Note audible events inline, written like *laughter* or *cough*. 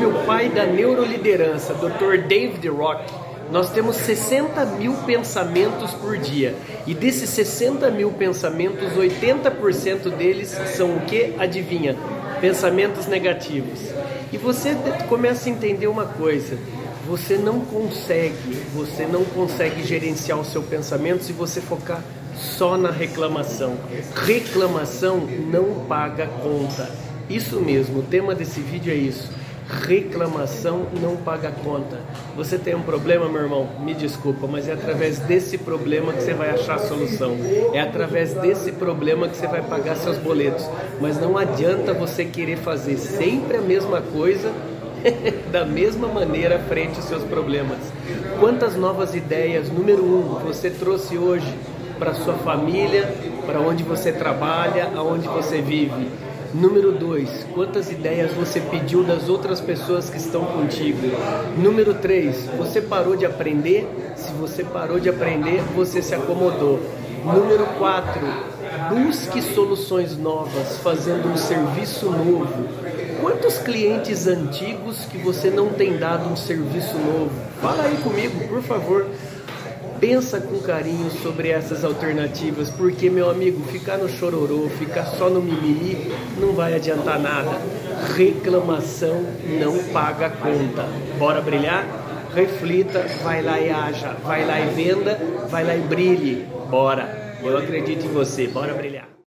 Conforme o pai da neuroliderança, Dr. David Rock, nós temos 60 mil pensamentos por dia. E desses 60 mil pensamentos, 80% deles são o que? Adivinha? Pensamentos negativos. E você começa a entender uma coisa. Você não consegue, você não consegue gerenciar o seu pensamento se você focar só na reclamação. Reclamação não paga conta. Isso mesmo, o tema desse vídeo é isso. Reclamação não paga conta. Você tem um problema, meu irmão? Me desculpa, mas é através desse problema que você vai achar a solução. É através desse problema que você vai pagar seus boletos. Mas não adianta você querer fazer sempre a mesma coisa *laughs* da mesma maneira frente aos seus problemas. Quantas novas ideias, número um, você trouxe hoje para sua família, para onde você trabalha, aonde você vive? Número dois, quantas ideias você pediu das outras pessoas que estão contigo? Número três, você parou de aprender? Se você parou de aprender, você se acomodou. Número quatro, busque soluções novas, fazendo um serviço novo. Quantos clientes antigos que você não tem dado um serviço novo? Fala aí comigo, por favor. Pensa com carinho sobre essas alternativas, porque meu amigo, ficar no chororô, ficar só no mimimi, não vai adiantar nada. Reclamação não paga conta. Bora brilhar? Reflita, vai lá e haja, vai lá e venda, vai lá e brilhe. Bora. Eu acredito em você. Bora brilhar.